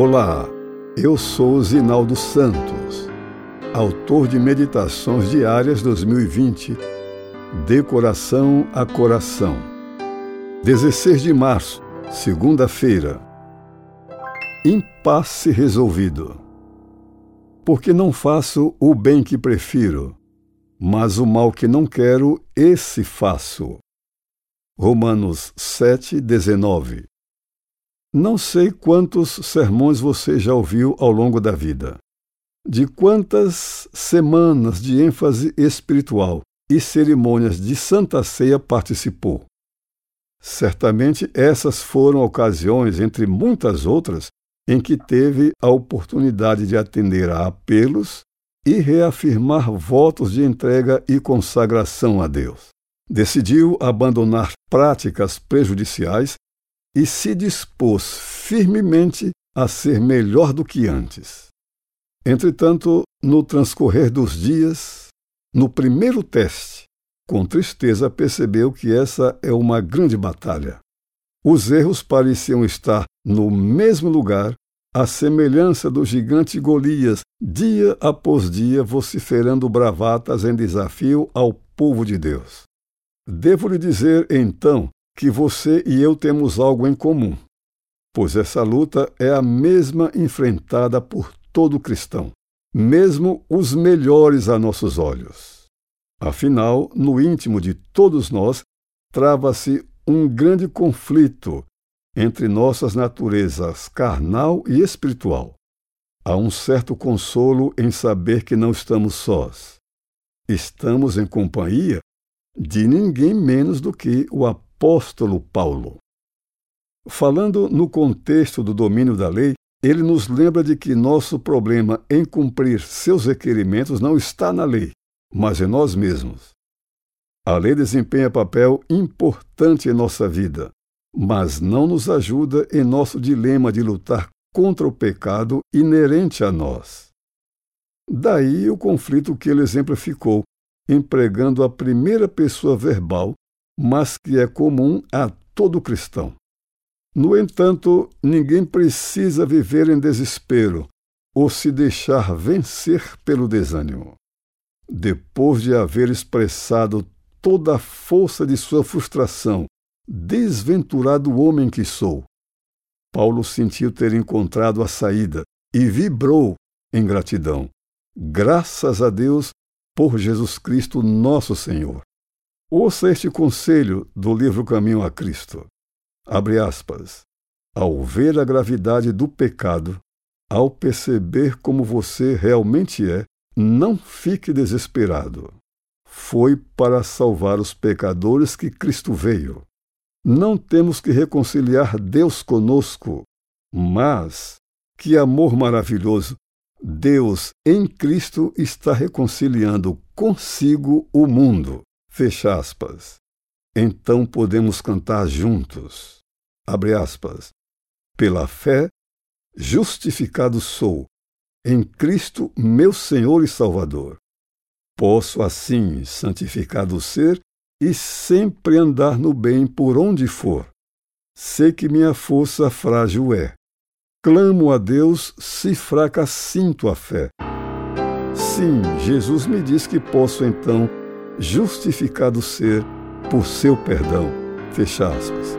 Olá, eu sou Zinaldo Santos, autor de Meditações Diárias 2020, De Coração a Coração. 16 de março, segunda-feira. Impasse resolvido. Porque não faço o bem que prefiro, mas o mal que não quero, esse faço. Romanos 7, 19. Não sei quantos sermões você já ouviu ao longo da vida. De quantas semanas de ênfase espiritual e cerimônias de Santa Ceia participou. Certamente essas foram ocasiões, entre muitas outras, em que teve a oportunidade de atender a apelos e reafirmar votos de entrega e consagração a Deus. Decidiu abandonar práticas prejudiciais e se dispôs firmemente a ser melhor do que antes. Entretanto, no transcorrer dos dias, no primeiro teste, com tristeza percebeu que essa é uma grande batalha. Os erros pareciam estar no mesmo lugar, à semelhança do gigante Golias, dia após dia vociferando bravatas em desafio ao povo de Deus. Devo lhe dizer, então, que você e eu temos algo em comum, pois essa luta é a mesma enfrentada por todo cristão, mesmo os melhores a nossos olhos. Afinal, no íntimo de todos nós, trava-se um grande conflito entre nossas naturezas carnal e espiritual. Há um certo consolo em saber que não estamos sós. Estamos em companhia de ninguém menos do que o apóstolo apóstolo Paulo. Falando no contexto do domínio da lei, ele nos lembra de que nosso problema em cumprir seus requerimentos não está na lei, mas em nós mesmos. A lei desempenha papel importante em nossa vida, mas não nos ajuda em nosso dilema de lutar contra o pecado inerente a nós. Daí o conflito que ele exemplificou, empregando a primeira pessoa verbal mas que é comum a todo cristão. No entanto, ninguém precisa viver em desespero ou se deixar vencer pelo desânimo. Depois de haver expressado toda a força de sua frustração, desventurado homem que sou, Paulo sentiu ter encontrado a saída e vibrou em gratidão. Graças a Deus por Jesus Cristo, nosso Senhor. Ouça este conselho do livro Caminho a Cristo. Abre aspas. Ao ver a gravidade do pecado, ao perceber como você realmente é, não fique desesperado. Foi para salvar os pecadores que Cristo veio. Não temos que reconciliar Deus conosco, mas que amor maravilhoso! Deus em Cristo está reconciliando consigo o mundo. Fecha aspas. Então podemos cantar juntos. Abre aspas. Pela fé, justificado sou, em Cristo, meu Senhor e Salvador. Posso assim santificado ser e sempre andar no bem por onde for. Sei que minha força frágil é. Clamo a Deus se fraca sinto a fé. Sim, Jesus me diz que posso então justificado ser por seu perdão. Fecha aspas.